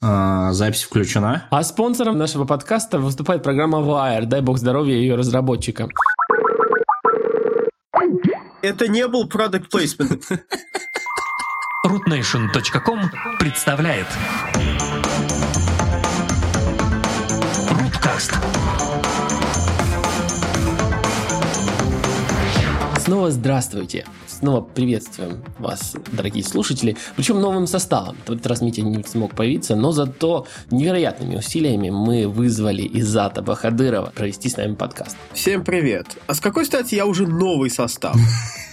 А, запись включена. А спонсором нашего подкаста выступает программа Wire. Дай бог здоровья ее разработчикам. Это не был продукт плейсмент. rootnation.com представляет Руткаст. Снова здравствуйте. Снова приветствуем вас, дорогие слушатели. Причем новым составом. В этот раз Митя не смог появиться, но зато невероятными усилиями мы вызвали Изата Бахадырова провести с нами подкаст. Всем привет. А с какой стати я уже новый состав?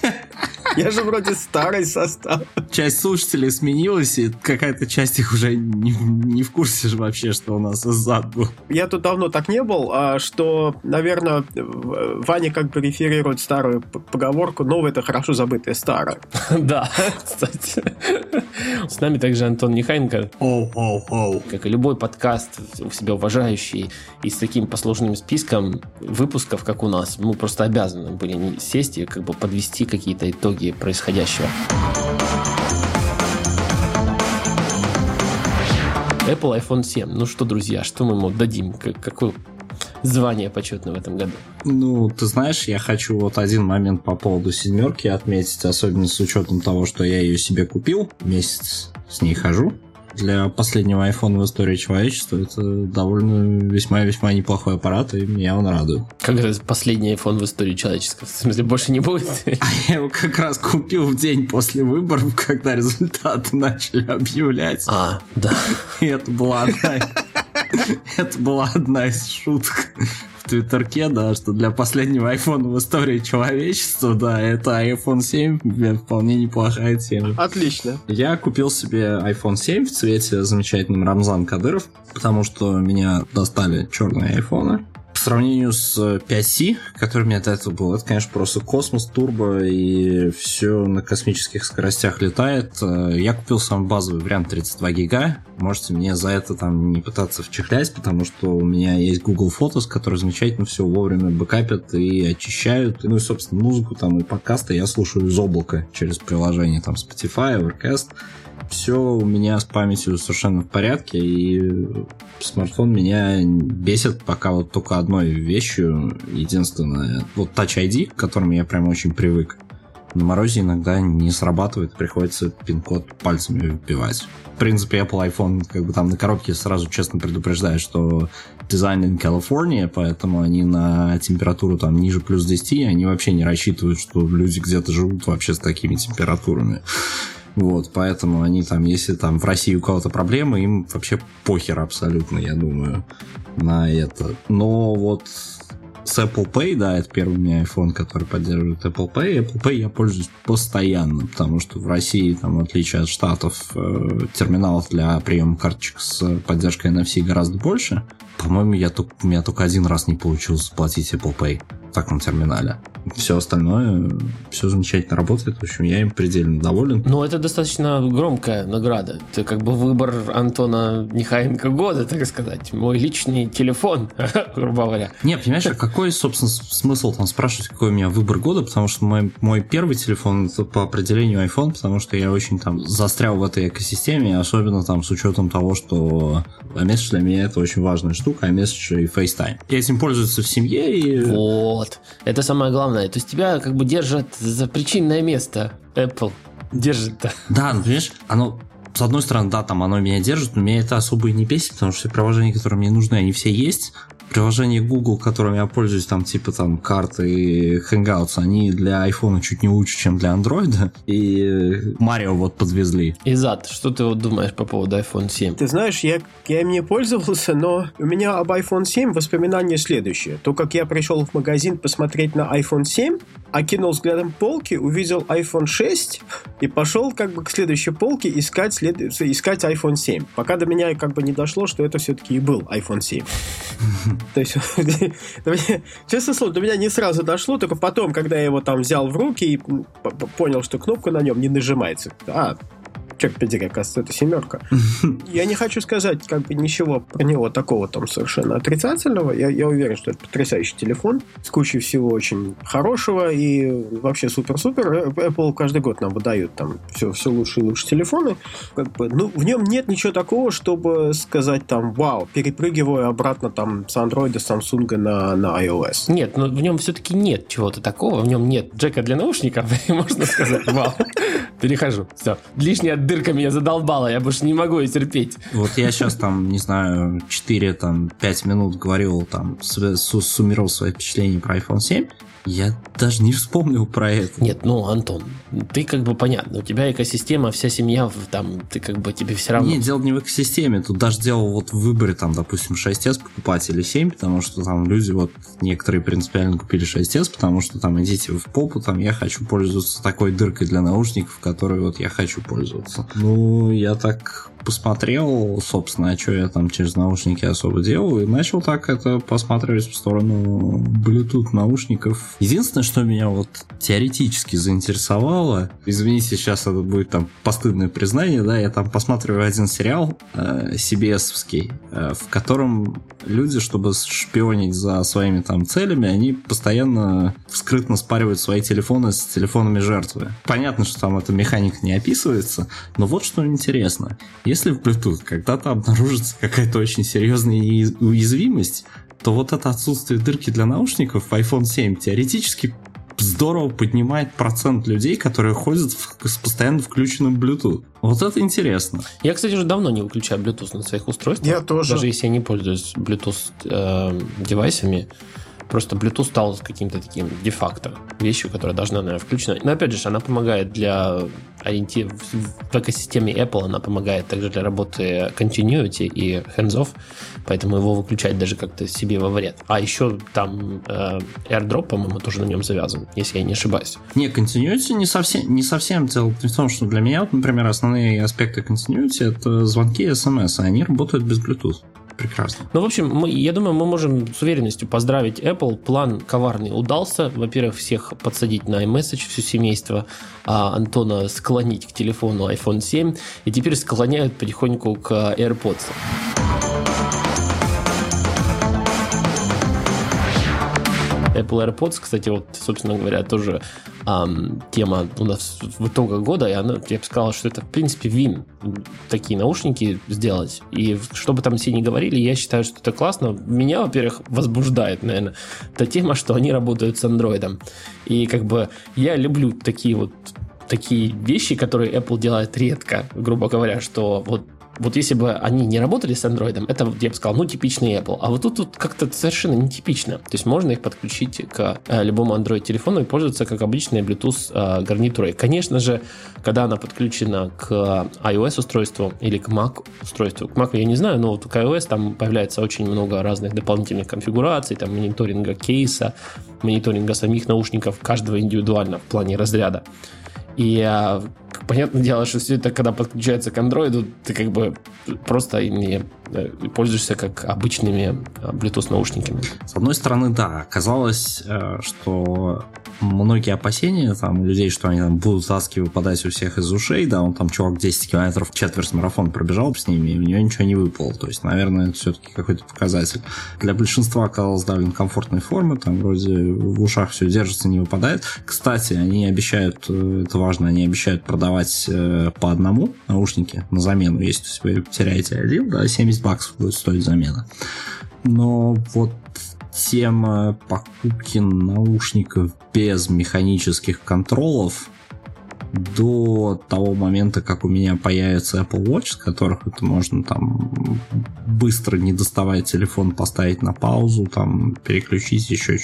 Я же вроде старый состав. Часть слушателей сменилась, и какая-то часть их уже не, не в курсе же вообще, что у нас зад был. Я тут давно так не был, а что, наверное, Ваня как бы реферирует старую поговорку «новое – это хорошо забытое старое». Да, кстати. С нами также Антон Нехайенко. Как и любой подкаст, у себя уважающий и с таким послужным списком выпусков, как у нас, мы просто обязаны были сесть и как бы подвести какие-то итоги происходящего. Apple iPhone 7. Ну что, друзья, что мы ему дадим? Какое звание почетное в этом году? Ну, ты знаешь, я хочу вот один момент по поводу семерки отметить, особенно с учетом того, что я ее себе купил, месяц с ней хожу для последнего iPhone в истории человечества это довольно весьма-весьма неплохой аппарат, и меня он радует. Как это последний iPhone в истории человечества? В смысле, больше не будет? А я его как раз купил в день после выборов, когда результаты начали объявлять. А, да. И это была одна... Это была одна из шуток в Твиттерке, да, что для последнего iPhone в истории человечества, да, это iPhone 7 вполне неплохая тема. Отлично. Я купил себе iPhone 7 в цвете замечательным Рамзан Кадыров, потому что меня достали черные айфоны сравнению с 5C, который у меня до этого был, это, конечно, просто космос, турбо и все на космических скоростях летает. Э, я купил самый базовый вариант 32 гига. Можете мне за это там не пытаться вчехлять, потому что у меня есть Google Photos, который замечательно все вовремя бэкапят и очищают. Ну и, собственно, музыку там и подкасты я слушаю из облака через приложение там Spotify, Overcast все у меня с памятью совершенно в порядке, и смартфон меня бесит пока вот только одной вещью, единственное, вот Touch ID, к которому я прям очень привык. На морозе иногда не срабатывает, приходится пин-код пальцами вбивать. В принципе, Apple iPhone как бы там на коробке сразу честно предупреждает, что дизайн in California, поэтому они на температуру там ниже плюс 10, они вообще не рассчитывают, что люди где-то живут вообще с такими температурами. Вот, поэтому они там, если там в России у кого-то проблемы, им вообще похер абсолютно, я думаю, на это. Но вот с Apple Pay, да, это первый у меня iPhone, который поддерживает Apple Pay. Apple Pay я пользуюсь постоянно, потому что в России, там, в отличие от Штатов, э, терминалов для приема карточек с поддержкой NFC гораздо больше. По-моему, я только, у меня только один раз не получилось заплатить Apple Pay таком терминале. Все остальное, все замечательно работает. В общем, я им предельно доволен. Ну, это достаточно громкая награда. Это как бы выбор Антона Нехаенко года, так сказать. Мой личный телефон, грубо говоря. Не, понимаешь, а какой, собственно, смысл там спрашивать, какой у меня выбор года? Потому что мой, мой первый телефон это по определению iPhone, потому что я очень там застрял в этой экосистеме, особенно там с учетом того, что iMessage для меня это очень важная штука, iMessage и FaceTime. Я этим пользуюсь в семье и... Вот. Это самое главное. То есть тебя как бы держат за причинное место. Apple держит-то. Да, ну, понимаешь, оно с одной стороны, да, там оно меня держит, но меня это особо и не бесит, потому что все приложения, которые мне нужны, они все есть приложение Google, которым я пользуюсь, там типа там карты и Hangouts, они для iPhone чуть не лучше, чем для Android. И Марио вот подвезли. Изад, что ты вот думаешь по поводу iPhone 7? Ты знаешь, я, я им не пользовался, но у меня об iPhone 7 воспоминания следующие. То, как я пришел в магазин посмотреть на iPhone 7, окинул взглядом полки, увидел iPhone 6 и пошел как бы к следующей полке искать, след... искать iPhone 7. Пока до меня как бы не дошло, что это все-таки и был iPhone 7. То есть, честно слово, до меня не сразу дошло, только потом, когда я его там взял в руки и понял, что кнопка на нем не нажимается. А, черт подери, оказывается, это семерка. Я не хочу сказать как бы ничего про него такого там совершенно отрицательного. Я, я уверен, что это потрясающий телефон с кучей всего очень хорошего и вообще супер-супер. Apple каждый год нам выдают там все, все лучше и лучше телефоны. Как бы, ну, в нем нет ничего такого, чтобы сказать там, вау, перепрыгиваю обратно там с Android, Samsung на, на iOS. Нет, но в нем все-таки нет чего-то такого. В нем нет джека для наушников, можно сказать, вау, перехожу. Все. Лишняя дырка меня задолбала, я больше не могу ее терпеть. Вот я сейчас там, не знаю, 4 там 5 минут говорил, там, суммировал свои впечатления про iPhone 7. Я даже не вспомнил про это. Нет, ну, Антон, ты как бы понятно, у тебя экосистема, вся семья, там, ты как бы тебе все равно... Нет, дело не в экосистеме, тут даже дело вот в выборе, там, допустим, 6s покупать или 7, потому что там люди вот, некоторые принципиально купили 6s, потому что там идите в попу, там, я хочу пользоваться такой дыркой для наушников, которой вот я хочу пользоваться. Ну, я так посмотрел, собственно, а что я там через наушники особо делал, и начал так это посматривать в сторону Bluetooth наушников. Единственное, что меня вот теоретически заинтересовало, извините, сейчас это будет там постыдное признание, да, я там посматриваю один сериал э, CBS-овский, э, в котором люди, чтобы шпионить за своими там целями, они постоянно скрытно спаривают свои телефоны с телефонами жертвы. Понятно, что там эта механика не описывается, но вот что интересно. Если в Bluetooth когда-то обнаружится какая-то очень серьезная уязвимость, то вот это отсутствие дырки для наушников в iPhone 7 теоретически здорово поднимает процент людей, которые ходят в, с постоянно включенным Bluetooth. Вот это интересно. Я, кстати, уже давно не выключаю Bluetooth на своих устройствах. Я тоже. Даже если я не пользуюсь Bluetooth э, девайсами. Просто Bluetooth стал каким-то таким де-факто вещью, которая должна, наверное, включена. Но опять же, она помогает для ориентир в экосистеме Apple, она помогает также для работы continuity и hands-off, поэтому его выключать даже как-то себе во вред. А еще там э, AirDrop, по-моему, тоже на нем завязан, если я не ошибаюсь. Не, continuity не совсем, не совсем дело в том, что для меня, вот, например, основные аспекты continuity это звонки и смс, а они работают без Bluetooth прекрасно. Ну, в общем, мы, я думаю, мы можем с уверенностью поздравить Apple. План коварный удался. Во-первых, всех подсадить на iMessage, все семейство, а Антона склонить к телефону iPhone 7, и теперь склоняют потихоньку к AirPods. Apple AirPods, кстати, вот, собственно говоря, тоже эм, тема у нас в итогах года, и она, я бы сказал, что это, в принципе, вин такие наушники сделать. И что бы там все ни говорили, я считаю, что это классно. Меня, во-первых, возбуждает, наверное, та тема, что они работают с андроидом. И как бы я люблю такие вот такие вещи, которые Apple делает редко, грубо говоря, что вот вот если бы они не работали с Android, это, я бы сказал, ну, типичный Apple. А вот тут, тут как-то совершенно нетипично. То есть можно их подключить к э, любому Android-телефону и пользоваться как обычной Bluetooth э, гарнитурой. Конечно же, когда она подключена к iOS-устройству или к Mac-устройству, к Mac я не знаю, но вот к iOS там появляется очень много разных дополнительных конфигураций, там мониторинга кейса, мониторинга самих наушников, каждого индивидуально в плане разряда. И а, понятное дело, что все это, когда подключается к андроиду, ты как бы просто ими э, пользуешься как обычными а, Bluetooth наушниками. С одной стороны, да, оказалось, э, что многие опасения там людей, что они там будут таски выпадать у всех из ушей, да, он там чувак 10 километров четверть марафон пробежал с ними, и у него ничего не выпало. То есть, наверное, это все-таки какой-то показатель. Для большинства оказалось довольно комфортной формы, там вроде в ушах все держится, не выпадает. Кстати, они обещают, э, это важно, они обещают продавать э, по одному наушники на замену. Если вы теряете один, да, 70 баксов будет стоить замена. Но вот тема покупки наушников без механических контролов до того момента, как у меня появится Apple Watch, с которых это можно там быстро не доставая телефон, поставить на паузу, там переключить еще,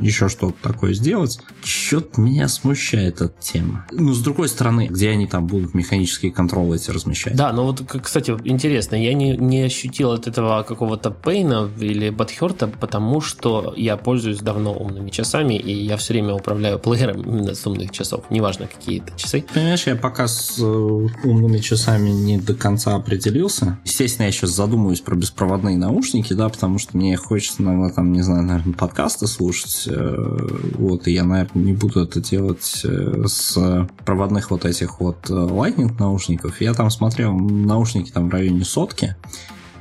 еще что-то такое сделать. Что-то меня смущает эта тема. Ну, с другой стороны, где они там будут механические контролы эти размещать? Да, но вот, кстати, интересно, я не, не ощутил от этого какого-то пейна или бадхерта, потому что я пользуюсь давно умными часами, и я все время управляю плеером именно с умных часов, неважно какие это часы. Понимаешь, я пока с э, умными часами не до конца определился. Естественно, я сейчас задумаюсь про беспроводные наушники, да, потому что мне хочется иногда там, не знаю, наверное, подкасты слушать, э, вот, и я, наверное, не буду это делать э, с проводных вот этих вот Lightning наушников. Я там смотрел наушники там в районе сотки,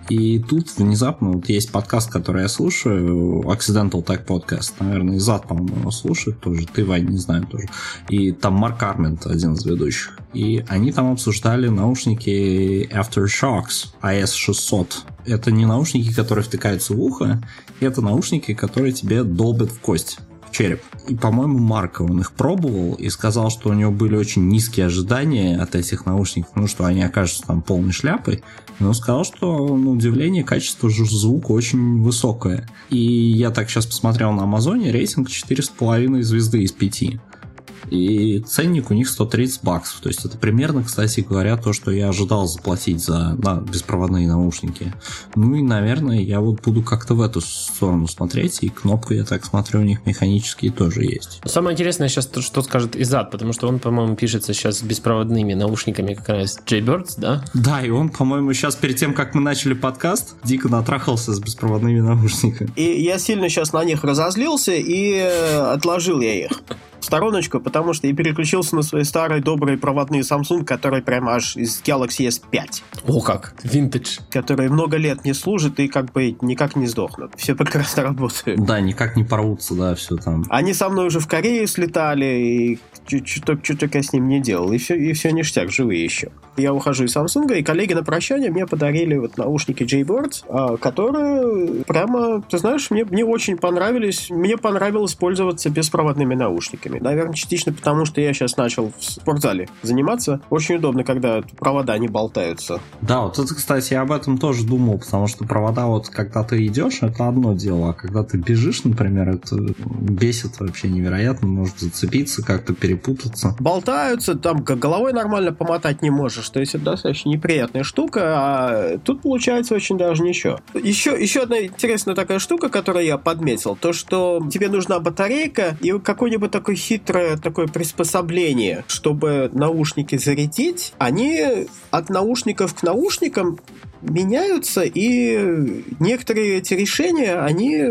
и тут внезапно вот есть подкаст, который я слушаю, Accidental Tech Podcast, наверное, Изад, по-моему, слушает тоже, ты, Вань, не знаю тоже. И там Марк Армент, один из ведущих. И они там обсуждали наушники Aftershocks AS600. Это не наушники, которые втыкаются в ухо, это наушники, которые тебе долбят в кость череп. И, по-моему, Марко он их пробовал и сказал, что у него были очень низкие ожидания от этих наушников, ну, что они окажутся там полной шляпой. Но он сказал, что, на удивление, качество звука очень высокое. И я так сейчас посмотрел на Амазоне, рейтинг 4,5 звезды из 5. И ценник у них 130 баксов. То есть это примерно, кстати говоря, то, что я ожидал заплатить за да, беспроводные наушники. Ну и, наверное, я вот буду как-то в эту сторону смотреть. И кнопку, я так смотрю, у них механические тоже есть. Самое интересное сейчас, что скажет Изад, потому что он, по-моему, пишется сейчас с беспроводными наушниками как раз Jaybirds, да? Да, и он, по-моему, сейчас перед тем, как мы начали подкаст, дико натрахался с беспроводными наушниками. И я сильно сейчас на них разозлился и э, отложил я их стороночку, потому что я переключился на свои старые добрые проводные Samsung, которые прямо аж из Galaxy S5. О как, винтедж. Которые много лет не служат и как бы никак не сдохнут. Все прекрасно работают. Да, никак не порвутся, да, все там. Они со мной уже в Корею слетали, и что только я с ним не делал. И все, и все ништяк, живые еще. Я ухожу из Samsung, и коллеги на прощание мне подарили вот наушники J-Birds, а, которые прямо, ты знаешь, мне, мне очень понравились. Мне понравилось пользоваться беспроводными наушниками наушниками. Наверное, частично потому, что я сейчас начал в спортзале заниматься. Очень удобно, когда провода не болтаются. Да, вот это, кстати, я об этом тоже думал, потому что провода вот, когда ты идешь, это одно дело, а когда ты бежишь, например, это бесит вообще невероятно, может зацепиться, как-то перепутаться. Болтаются, там головой нормально помотать не можешь, то есть это достаточно неприятная штука, а тут получается очень даже ничего. Еще, еще одна интересная такая штука, которую я подметил, то, что тебе нужна батарейка и какой-нибудь такой хитрое такое приспособление, чтобы наушники зарядить. Они от наушников к наушникам меняются, и некоторые эти решения, они,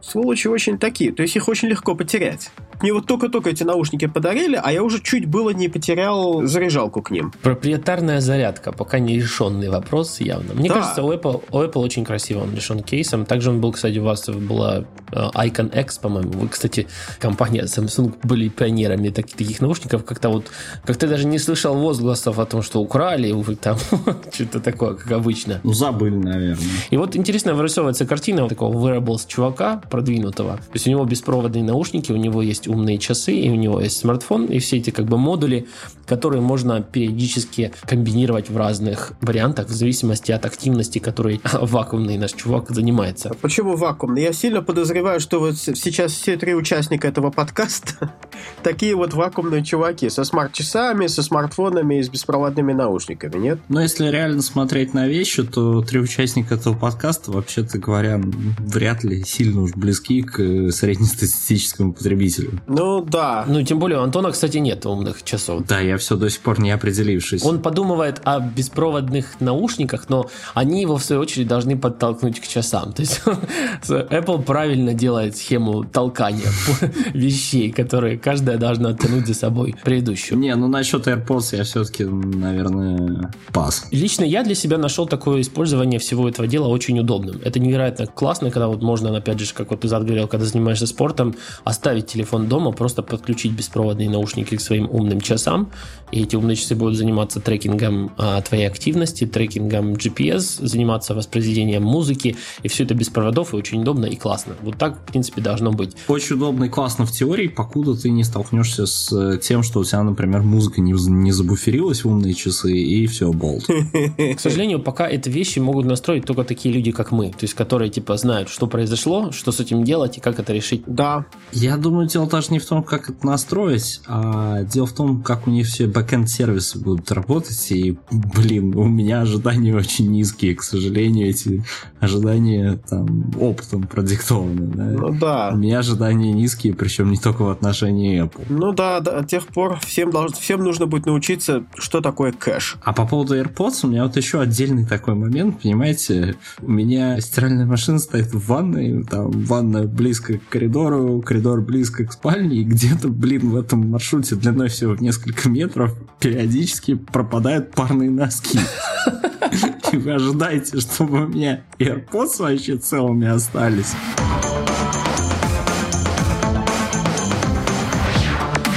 сволочи, очень такие. То есть их очень легко потерять. Мне вот только-только эти наушники подарили, а я уже чуть было не потерял заряжалку к ним. Проприетарная зарядка, пока не решенный вопрос явно. Мне да. кажется, у Apple, у Apple очень красиво он решен кейсом. Также он был, кстати, у вас была э, Icon X, по-моему. Вы, кстати, компания Samsung были пионерами таких, таких наушников. Как-то вот, как ты даже не слышал возгласов о том, что украли, там что-то такое, как обычно. Ну, забыли, наверное. И вот интересно вырисовывается картина такого wearables чувака продвинутого. То есть у него беспроводные наушники, у него есть умные часы, и у него есть смартфон, и все эти как бы модули, которые можно периодически комбинировать в разных вариантах в зависимости от активности, которой вакуумный наш чувак занимается. А почему вакуумный? Я сильно подозреваю, что вот сейчас все три участника этого подкаста такие вот вакуумные чуваки со смарт-часами, со смартфонами и с беспроводными наушниками, нет? Но если реально смотреть на вещи, то три участника этого подкаста, вообще-то говоря, вряд ли сильно уж близки к среднестатистическому потребителю. Ну да. Ну тем более у Антона, кстати, нет умных часов. Да, я все до сих пор не определившись. Он подумывает о беспроводных наушниках, но они его в свою очередь должны подтолкнуть к часам. То есть Apple правильно делает схему толкания вещей, которые каждая должна тянуть за собой предыдущую. Не, ну насчет AirPods я все-таки, наверное, пас. Лично я для себя нашел такое использование всего этого дела очень удобным. Это невероятно классно, когда вот можно, опять же, как вот ты говорил, когда занимаешься спортом, оставить телефон дома, просто подключить беспроводные наушники к своим умным часам, и эти умные часы будут заниматься трекингом а, твоей активности, трекингом GPS, заниматься воспроизведением музыки, и все это без проводов, и очень удобно и классно. Вот так, в принципе, должно быть. Очень удобно и классно в теории, покуда ты не столкнешься с э, тем, что у тебя, например, музыка не, не забуферилась в умные часы, и все, болт. К сожалению, пока эти вещи могут настроить только такие люди, как мы, то есть которые, типа, знают, что произошло, что с этим делать и как это решить. Да. Я думаю, дело даже не в том, как это настроить, а дело в том, как у них все backend сервисы будут работать. И, блин, у меня ожидания очень низкие, к сожалению, эти ожидания там опытом продиктованы. Да? Ну да. У меня ожидания низкие, причем не только в отношении Apple. Ну да, до тех пор всем, должно, всем нужно будет научиться, что такое кэш. А по поводу AirPods у меня вот еще отдельный такой момент, понимаете, у меня стиральная машина стоит в ванной, там ванна близко к коридору, коридор близко к спальне, и где-то, блин, в этом маршруте длиной всего в несколько метров периодически пропадают парные носки. И вы ожидаете, чтобы у меня AirPods вообще целыми остались.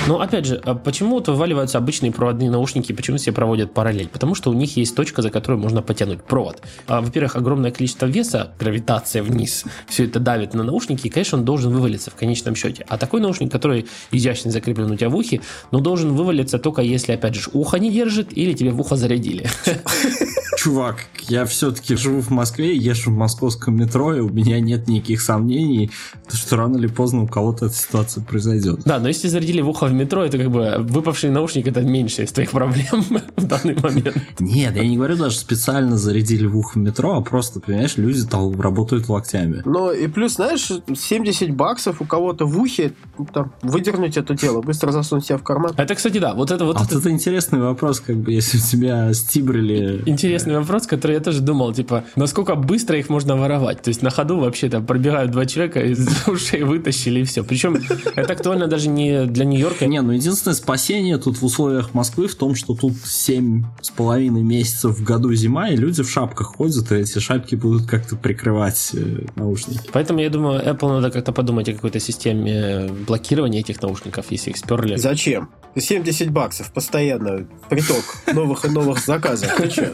Но опять же, а почему вот вываливаются обычные проводные наушники, почему все проводят параллель? Потому что у них есть точка, за которую можно потянуть провод. А, во-первых, огромное количество веса, гравитация вниз, все это давит на наушники, и, конечно, он должен вывалиться в конечном счете. А такой наушник, который изящно закреплен у тебя в ухе, но должен вывалиться только если, опять же, ухо не держит или тебе в ухо зарядили. Чувак, я все-таки живу в Москве, езжу в московском метро, и у меня нет никаких сомнений, что рано или поздно у кого-то эта ситуация произойдет. Да, но если зарядили в ухо в метро, это как бы выпавший наушник, это меньше из твоих проблем в данный момент. Нет, я не говорю даже специально зарядили в ухо в метро, а просто, понимаешь, люди там работают локтями. Ну и плюс, знаешь, 70 баксов у кого-то в ухе, там, выдернуть это дело, быстро засунуть себя в карман. Это, кстати, да, вот это вот... А вот это интересный вопрос, как бы, если у тебя стибрили... Интересный вопрос, который я тоже думал, типа, насколько быстро их можно воровать? То есть на ходу вообще там пробегают два человека, из ушей вытащили и все. Причем это актуально даже не для Нью-Йорка. Не, ну единственное спасение тут в условиях Москвы в том, что тут семь с половиной месяцев в году зима, и люди в шапках ходят, и эти шапки будут как-то прикрывать э, наушники. Поэтому я думаю, Apple надо как-то подумать о какой-то системе блокирования этих наушников, если их сперли. Зачем? 70 баксов постоянно приток новых и новых заказов. Чё?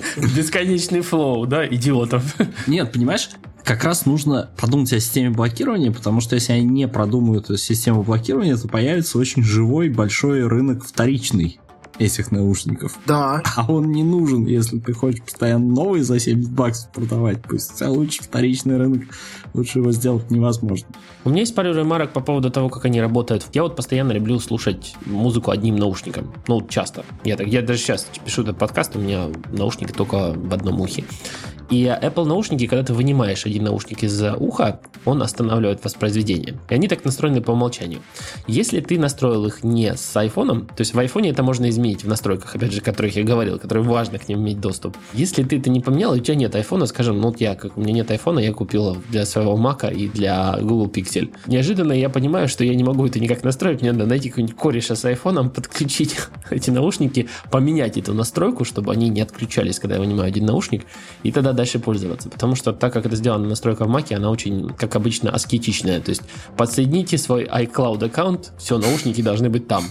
Бесконечный флоу, да, идиотов. Нет, понимаешь, как раз нужно продумать о системе блокирования, потому что если они не продумают систему блокирования, то появится очень живой большой рынок вторичный этих наушников. Да. А он не нужен, если ты хочешь постоянно новые за 70 баксов продавать. Пусть а лучше вторичный рынок, лучше его сделать невозможно. У меня есть пару ремарок по поводу того, как они работают. Я вот постоянно люблю слушать музыку одним наушником. Ну, часто. Я, так, я даже сейчас пишу этот подкаст, у меня наушники только в одном ухе. И Apple наушники, когда ты вынимаешь один наушник из уха, он останавливает воспроизведение. И они так настроены по умолчанию. Если ты настроил их не с iPhone, то есть в iPhone это можно изменить в настройках, опять же, о которых я говорил, которые важно к ним иметь доступ. Если ты это не поменял, и у тебя нет iPhone, скажем, ну вот я, как у меня нет iPhone, я купил для своего Mac и для Google Pixel. Неожиданно я понимаю, что я не могу это никак настроить, мне надо найти какой-нибудь кореша с iPhone, подключить эти наушники, поменять эту настройку, чтобы они не отключались, когда я вынимаю один наушник, и тогда дальше пользоваться. Потому что так как это сделано настройка в Mac, она очень, как обычно, аскетичная. То есть подсоедините свой iCloud аккаунт, все, наушники должны быть там.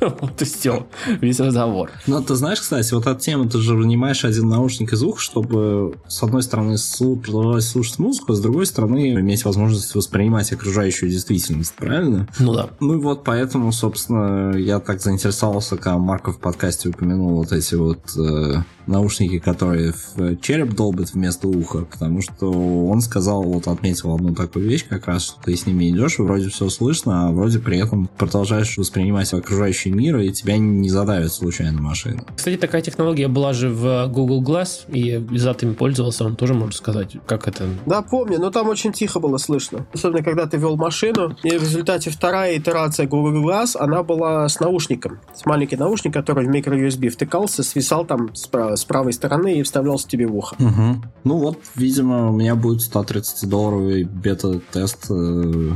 Вот и все. Весь разговор. Ну, ты знаешь, кстати, вот эта тема, ты же вынимаешь один наушник из уха, чтобы, с одной стороны, продолжать слушать музыку, а с другой стороны, иметь возможность воспринимать окружающую действительность, правильно? Ну да. Ну и вот поэтому, собственно, я так заинтересовался, когда Марков в подкасте упомянул вот эти вот э, наушники, которые в череп долбят вместо уха, потому что он сказал, вот отметил одну такую вещь, как раз, что ты с ними идешь, вроде все слышно, а вроде при этом продолжаешь воспринимать окружающий мир, и тебя не задавит случайно машина. Кстати, такая технология была же в Google Glass, и Зат им пользовался, он тоже может сказать, как это... Да, помню, но там очень тихо было слышно. Особенно, когда ты вел машину, и в результате вторая итерация Google Glass, она была с наушником. С маленький наушник, который в микро-USB втыкался, свисал там справа, с правой стороны и вставлялся тебе в ухо. Угу. Ну вот, видимо, у меня будет 130-долларовый бета-тест э,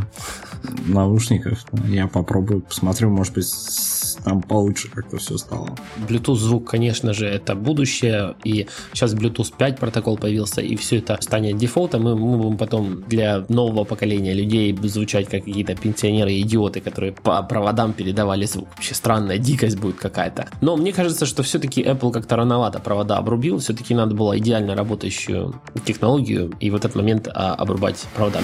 наушников. Я попробую, посмотрю, может быть, там получше как-то все стало. Bluetooth звук, конечно же, это будущее, и сейчас Bluetooth 5 протокол появился, и все это станет дефолтом, мы, мы будем потом для нового поколения людей звучать как какие-то пенсионеры идиоты, которые по проводам передавали звук. Вообще странная дикость будет какая-то. Но мне кажется, что все-таки Apple как-то рановато провода обрубил, все-таки надо было идеально работающую технологию и в этот момент а, обрубать провода.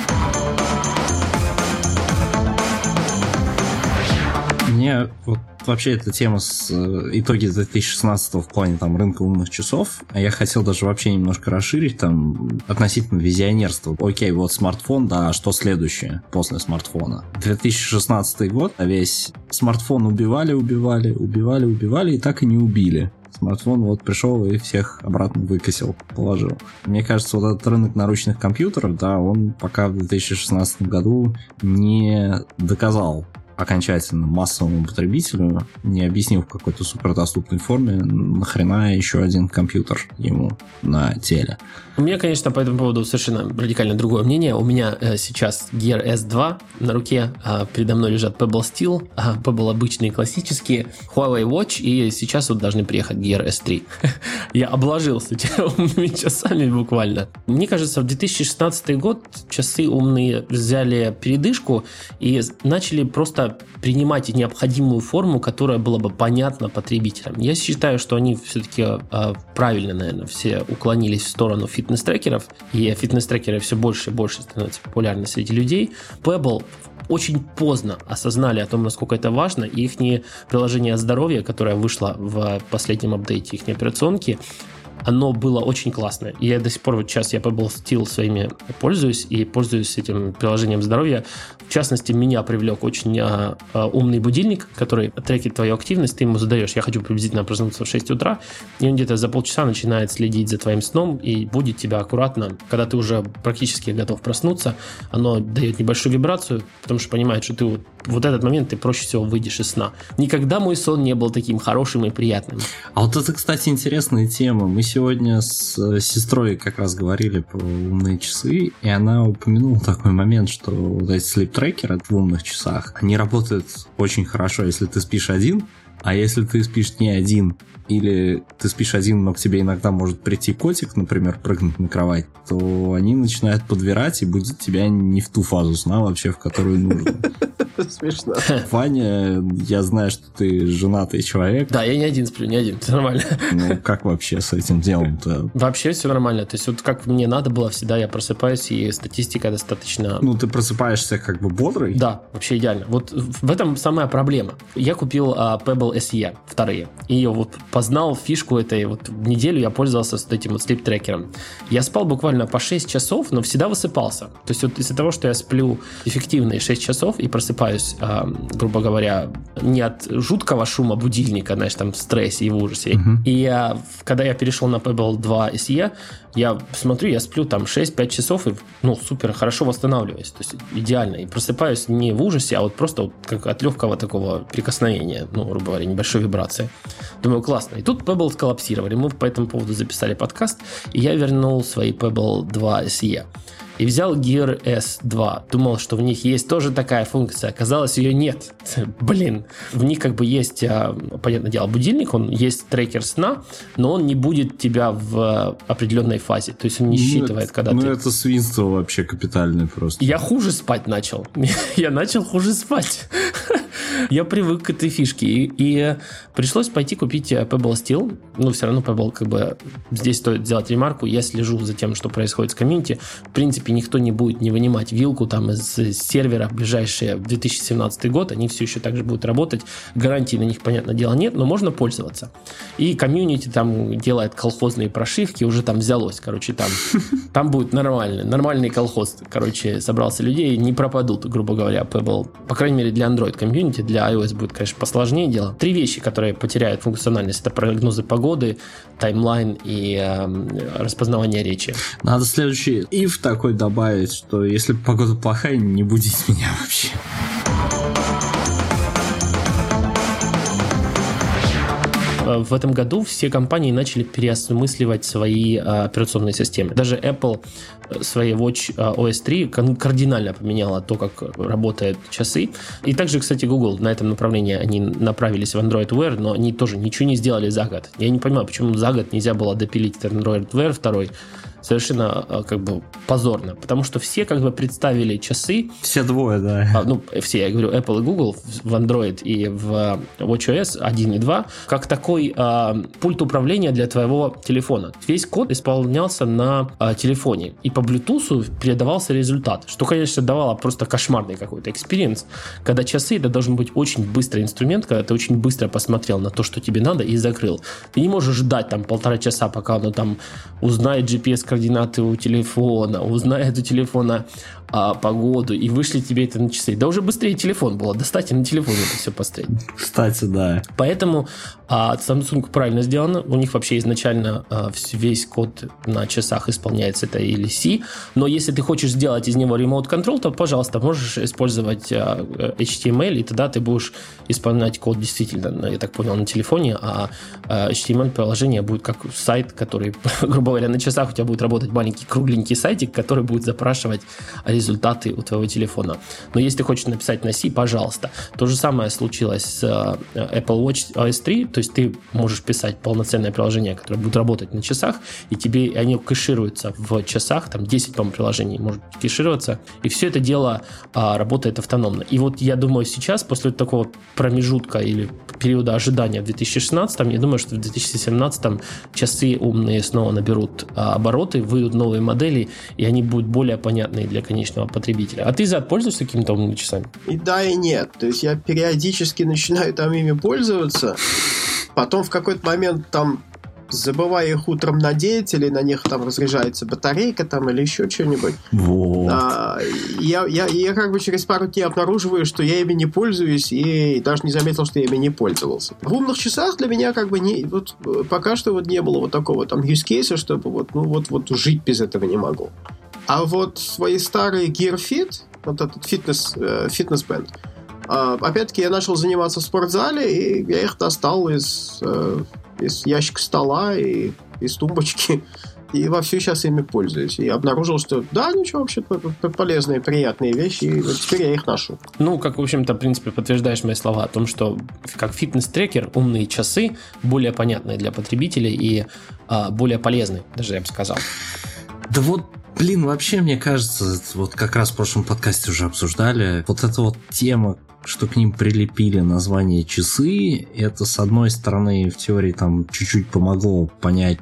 Мне вот вообще эта тема с э, итоги 2016 в плане там рынка умных часов. А я хотел даже вообще немножко расширить там относительно визионерства. Окей, вот смартфон, да, а что следующее после смартфона? 2016 год, а весь смартфон убивали, убивали, убивали, убивали и так и не убили смартфон вот пришел и всех обратно выкосил, положил. Мне кажется, вот этот рынок наручных компьютеров, да, он пока в 2016 году не доказал окончательно массовому потребителю, не объяснив в какой-то супердоступной форме, нахрена еще один компьютер ему на теле. У меня, конечно, по этому поводу совершенно радикально другое мнение. У меня э, сейчас Gear S2 на руке, а передо мной лежат Pebble Steel, а Pebble обычные классические, Huawei Watch, и сейчас вот должны приехать Gear S3. Я обложился умными часами буквально. Мне кажется, в 2016 год часы умные взяли передышку и начали просто принимать необходимую форму, которая была бы понятна потребителям. Я считаю, что они все-таки э, правильно, наверное, все уклонились в сторону фитнес-трекеров, и фитнес-трекеры все больше и больше становятся популярны среди людей. Pebble очень поздно осознали о том, насколько это важно, и их приложение здоровья, которое вышло в последнем апдейте их операционки, оно было очень классное. Я до сих пор вот сейчас я Pebble Steel своими пользуюсь и пользуюсь этим приложением здоровья. В частности, меня привлек очень а, а, умный будильник, который трекит твою активность, ты ему задаешь, я хочу приблизительно проснуться в 6 утра, и он где-то за полчаса начинает следить за твоим сном и будет тебя аккуратно, когда ты уже практически готов проснуться, оно дает небольшую вибрацию, потому что понимает, что ты вот, вот этот момент ты проще всего выйдешь из сна. Никогда мой сон не был таким хорошим и приятным. А вот это, кстати, интересная тема. Мы сегодня с сестрой как раз говорили про умные часы, и она упомянула такой момент, что вот эти sleep трекеры в умных часах, они работают очень хорошо, если ты спишь один, а если ты спишь не один, или ты спишь один, но к тебе иногда может прийти котик, например, прыгнуть на кровать, то они начинают подбирать и будут тебя не в ту фазу сна вообще, в которую нужно. Смешно. Ваня, я знаю, что ты женатый человек. Да, я не один сплю, не один, все нормально. Ну, как вообще с этим делом-то? Вообще все нормально. То есть, вот как мне надо было, всегда я просыпаюсь, и статистика достаточно... Ну, ты просыпаешься как бы бодрый? Да, вообще идеально. Вот в этом самая проблема. Я купил а, Pebble SE вторые, и вот познал фишку этой вот неделю я пользовался с этим вот слип-трекером. Я спал буквально по 6 часов, но всегда высыпался. То есть вот из-за того, что я сплю эффективные 6 часов и просыпаюсь просыпаюсь, э, грубо говоря, не от жуткого шума будильника, знаешь, там в стрессе и в ужасе. Uh-huh. И я, когда я перешел на Pebble 2 SE, я смотрю, я сплю там 6-5 часов и, ну, супер, хорошо восстанавливаюсь. То есть идеально. И просыпаюсь не в ужасе, а вот просто вот как от легкого такого прикосновения, ну, грубо говоря, небольшой вибрации. Думаю, классно. И тут Pebble сколлапсировали. Мы по этому поводу записали подкаст, и я вернул свои Pebble 2 SE и взял Gear S2. Думал, что в них есть тоже такая функция. Оказалось, ее нет. Блин. В них как бы есть, а, понятное дело, будильник, он есть трекер сна, но он не будет тебя в определенной фазе. То есть он не ну, считывает, это, когда ну, ты... Ну, это свинство вообще капитальное просто. Я хуже спать начал. Я начал хуже спать. Я привык к этой фишке. И, и пришлось пойти купить э, Pebble Steel. Ну, все равно Pebble, как бы, здесь стоит сделать ремарку. Я слежу за тем, что происходит с комьюнити. В принципе, никто не будет не вынимать вилку там из сервера в ближайшие 2017 год. Они все еще также будут работать. Гарантий на них, понятное дело, нет, но можно пользоваться. И комьюнити там делает колхозные прошивки, уже там взялось. Короче, там, там будет нормальный, нормальный колхоз. Короче, собрался людей, не пропадут, грубо говоря, Pebble. По крайней мере, для Android комьюнити, для iOS будет, конечно, посложнее дело. Три вещи, которые потеряют функциональность, это прогнозы погоды, таймлайн и э, распознавание речи. Надо следующий if такой добавить, что если погода плохая, не будить меня вообще. Э, в этом году все компании начали переосмысливать свои а, операционные системы. Даже Apple э, своей Watch OS 3 кардинально поменяла то, как работают часы. И также, кстати, Google на этом направлении они направились в Android Wear, но они тоже ничего не сделали за год. Я не понимаю, почему за год нельзя было допилить Android Wear второй, совершенно а, как бы позорно, потому что все как бы представили часы. Все двое, да. А, ну, все, я говорю, Apple и Google в Android и в WatchOS 1 и 2, как такой а, пульт управления для твоего телефона. Весь код исполнялся на а, телефоне, и по Bluetooth передавался результат, что, конечно, давало просто кошмарный какой-то experience, когда часы это должен быть очень быстрый инструмент, когда ты очень быстро посмотрел на то, что тебе надо, и закрыл. Ты не можешь ждать там полтора часа, пока оно там узнает GPS-координаты у телефона, узнает у телефона а, погоду и вышли тебе это на часы. Да уже быстрее телефон было, достать и на телефоне это все посмотреть. Кстати, да. Поэтому а, Samsung правильно сделано. У них вообще изначально а, весь код на часах исполняется это LC. Но если ты хочешь сделать из него remote control, то, пожалуйста, можешь использовать а, HTML, и тогда ты будешь исполнять код действительно, я так понял, на телефоне, а, а HTML-приложение будет как сайт, который, грубо говоря, на часах у тебя будет работать маленький кругленький сайтик, который будет запрашивать результаты у твоего телефона. Но если ты хочешь написать на C, пожалуйста. То же самое случилось с э, Apple Watch OS 3, то есть ты можешь писать полноценное приложение, которое будет работать на часах, и тебе они кэшируются в часах, там 10, по приложений может кэшироваться, и все это дело а, работает автономно. И вот я думаю, сейчас, после такого промежутка или периода ожидания в 2016, я думаю, что в 2017 часы умные снова наберут а, обороты, выйдут новые модели, и они будут более понятные для конечного конечного потребителя. А ты за пользуешься какими-то умными часами? И да, и нет. То есть я периодически начинаю там ими пользоваться, потом в какой-то момент там забывая их утром надеть, или на них там разряжается батарейка там, или еще что-нибудь. Вот. А, я, я, я как бы через пару дней обнаруживаю, что я ими не пользуюсь, и даже не заметил, что я ими не пользовался. В умных часах для меня как бы не, вот, пока что вот не было вот такого там use case, чтобы вот, ну вот, вот жить без этого не могу. А вот свои старые Gear Fit, вот этот фитнес, э, фитнес-бенд, э, опять-таки я начал заниматься в спортзале, и я их достал из, э, из ящика стола и из тумбочки. И во всю сейчас ими пользуюсь. И обнаружил, что да, ничего, вообще полезные, приятные вещи, и вот теперь я их ношу. Ну, как, в общем-то, в принципе, подтверждаешь мои слова о том, что как фитнес-трекер умные часы более понятные для потребителей и а, более полезные, даже я бы сказал. Да вот Блин, вообще, мне кажется, вот как раз в прошлом подкасте уже обсуждали, вот эта вот тема, что к ним прилепили название часы, это с одной стороны в теории там чуть-чуть помогло понять,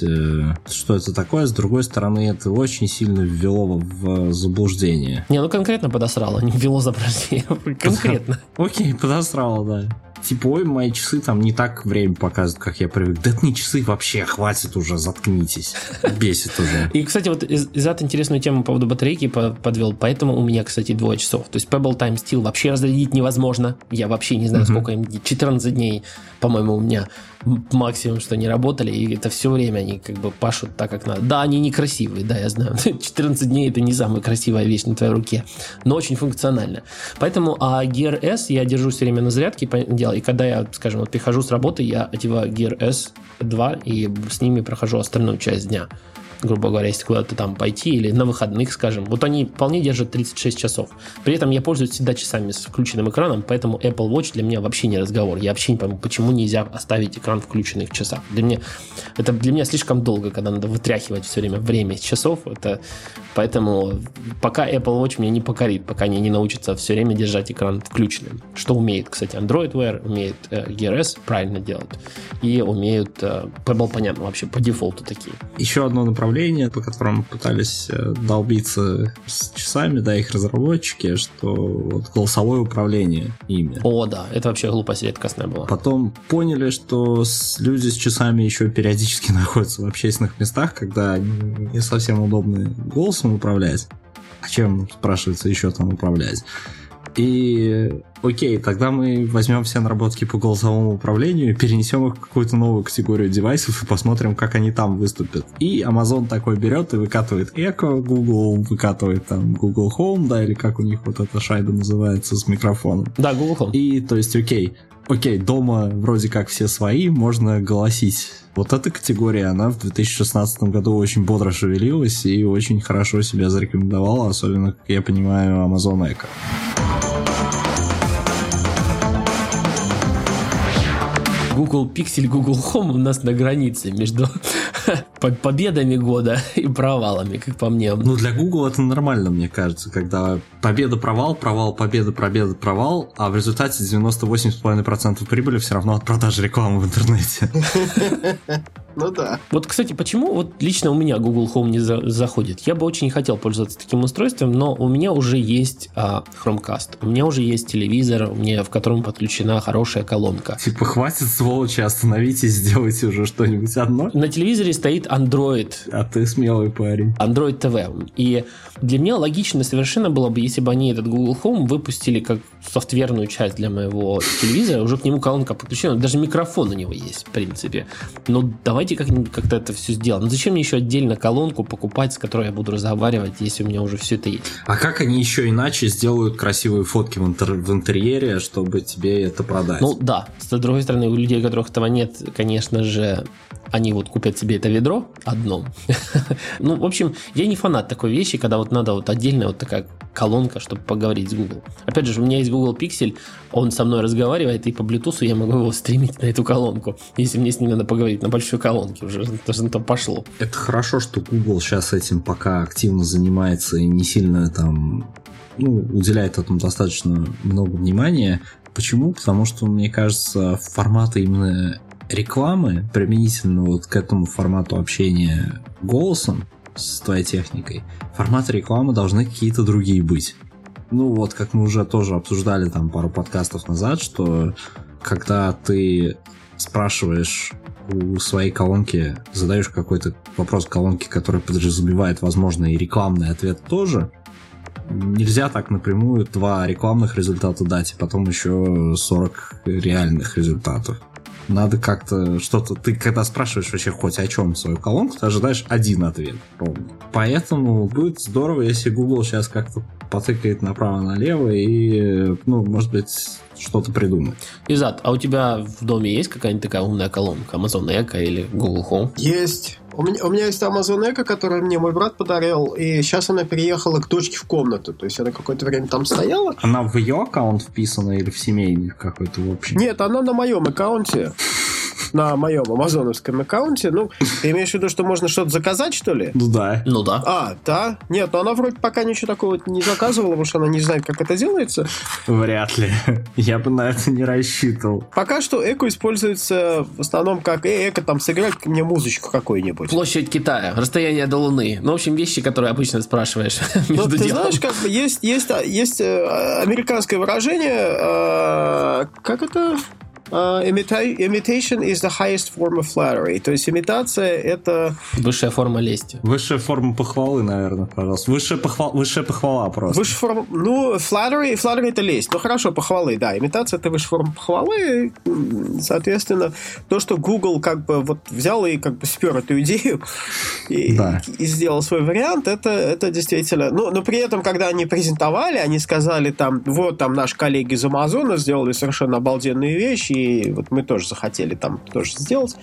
э, что это такое, с другой стороны это очень сильно ввело в заблуждение. Не, ну конкретно подосрало, не ввело заблуждение, конкретно. Окей, подосрало, да типа, ой, мои часы там не так время показывают, как я привык. Да это не часы вообще, хватит уже, заткнитесь. Бесит уже. И, кстати, вот из, из интересную тему по поводу батарейки подвел, поэтому у меня, кстати, двое часов. То есть Pebble Time Steel вообще разрядить невозможно. Я вообще не знаю, сколько им, 14 дней, по-моему, у меня максимум, что они работали, и это все время они как бы пашут так, как надо. Да, они некрасивые, да, я знаю. 14 дней это не самая красивая вещь на твоей руке, но очень функционально. Поэтому а Gear S я держу все время на зарядке, и когда я, скажем, вот прихожу с работы, я одеваю Gear S 2 и с ними прохожу остальную часть дня грубо говоря, если куда-то там пойти или на выходных, скажем. Вот они вполне держат 36 часов. При этом я пользуюсь всегда часами с включенным экраном, поэтому Apple Watch для меня вообще не разговор. Я вообще не пойму, почему нельзя оставить экран включенный в часах. Для меня, это для меня слишком долго, когда надо вытряхивать все время время из часов. Это, поэтому пока Apple Watch меня не покорит, пока они не научатся все время держать экран включенным. Что умеет, кстати, Android Wear, умеет э, Gear S правильно делать. И умеют э, Pebble, понятно, вообще по дефолту такие. Еще одно направление направление, по которому пытались э, долбиться с часами, да, их разработчики, что вот голосовое управление ими. О, да, это вообще глупость редкостная была. Потом поняли, что люди с часами еще периодически находятся в общественных местах, когда не совсем удобно голосом управлять. А чем, спрашивается, еще там управлять? И окей, тогда мы возьмем все наработки по голосовому управлению и перенесем их в какую-то новую категорию девайсов и посмотрим, как они там выступят. И Amazon такой берет и выкатывает Echo, Google выкатывает там Google Home, да, или как у них вот эта шайба называется с микрофоном. Да, Google Home. И, то есть, окей, окей, дома вроде как все свои, можно голосить. Вот эта категория, она в 2016 году очень бодро шевелилась и очень хорошо себя зарекомендовала, особенно, как я понимаю, Amazon Echo. Google Pixel, Google Home у нас на границе между победами года и провалами, как по мне. Ну, для Google это нормально, мне кажется, когда победа, провал, провал, победа, победа, провал, а в результате 98,5% прибыли все равно от продажи рекламы в интернете. Ну да. Вот, кстати, почему вот лично у меня Google Home не за заходит? Я бы очень хотел пользоваться таким устройством, но у меня уже есть а, Chromecast, у меня уже есть телевизор, у меня в котором подключена хорошая колонка. Типа, хватит, сволочи, остановитесь, сделайте уже что-нибудь одно. На телевизоре стоит Android. А ты смелый парень. Android TV. И для меня логично совершенно было бы, если бы они этот Google Home выпустили как софтверную часть для моего телевизора, уже к нему колонка подключена, даже микрофон у него есть, в принципе. Но давайте как-нибудь как-то это все сделаем. Ну зачем мне еще отдельно колонку покупать, с которой я буду разговаривать, если у меня уже все это есть? А как они еще иначе сделают красивые фотки в, интер- в интерьере, чтобы тебе это продать? Ну да, с другой стороны, у людей, у которых этого нет, конечно же, они вот купят себе это ведро одно. ну, в общем, я не фанат такой вещи, когда вот надо вот отдельная вот такая колонка, чтобы поговорить с Google. Опять же, у меня есть Google Pixel, он со мной разговаривает, и по Bluetooth я могу его стримить на эту колонку, если мне с ним надо поговорить на большой колонке, уже даже то пошло. Это хорошо, что Google сейчас этим пока активно занимается и не сильно там ну, уделяет этому достаточно много внимания. Почему? Потому что, мне кажется, форматы именно рекламы, применительно вот к этому формату общения голосом с твоей техникой, форматы рекламы должны какие-то другие быть. Ну вот, как мы уже тоже обсуждали там пару подкастов назад, что когда ты спрашиваешь у своей колонки, задаешь какой-то вопрос колонке, который подразумевает, возможно, и рекламный ответ тоже, нельзя так напрямую два рекламных результата дать, и потом еще 40 реальных результатов надо как-то что-то... Ты когда спрашиваешь вообще хоть о чем свою колонку, ты ожидаешь один ответ ровно. Поэтому будет здорово, если Google сейчас как-то потыкает направо-налево и, ну, может быть, что-то придумает. Изад, а у тебя в доме есть какая-нибудь такая умная колонка? Amazon Echo или Google Home? Есть. У меня, у меня есть Amazon Echo, который мне мой брат подарил, и сейчас она переехала к дочке в комнату. То есть она какое-то время там стояла. Она в ее аккаунт вписана или в семейный какой-то в общем? Нет, она на моем аккаунте на моем амазоновском аккаунте. Ну, ты имеешь в виду, что можно что-то заказать, что ли? Ну да. Ну да. А, да? Нет, но она вроде пока ничего такого не заказывала, потому что она не знает, как это делается. Вряд ли. Я бы на это не рассчитывал. Пока что эко используется в основном как э, эко там сыграть мне музычку какую-нибудь. Площадь Китая, расстояние до Луны. Ну, в общем, вещи, которые обычно спрашиваешь между Ну, ты делом. знаешь, как бы есть, есть, есть э, американское выражение, э, как это? Uh, imita- imitation is the highest form of flattery. То есть имитация это... Высшая форма лести. Высшая форма похвалы, наверное, пожалуйста. Высшая, похвал... Высшая похвала просто. Высшая форма... Ну, flattery, flattery это лесть. Ну, хорошо, похвалы, да. Имитация это высшая форма похвалы. Соответственно, то, что Google как бы вот взял и как бы спер эту идею и, Да. и сделал свой вариант, это, это действительно... Ну, но при этом, когда они презентовали, они сказали там, вот там наши коллеги из Амазона сделали совершенно обалденные вещи, и вот мы тоже захотели там тоже сделать.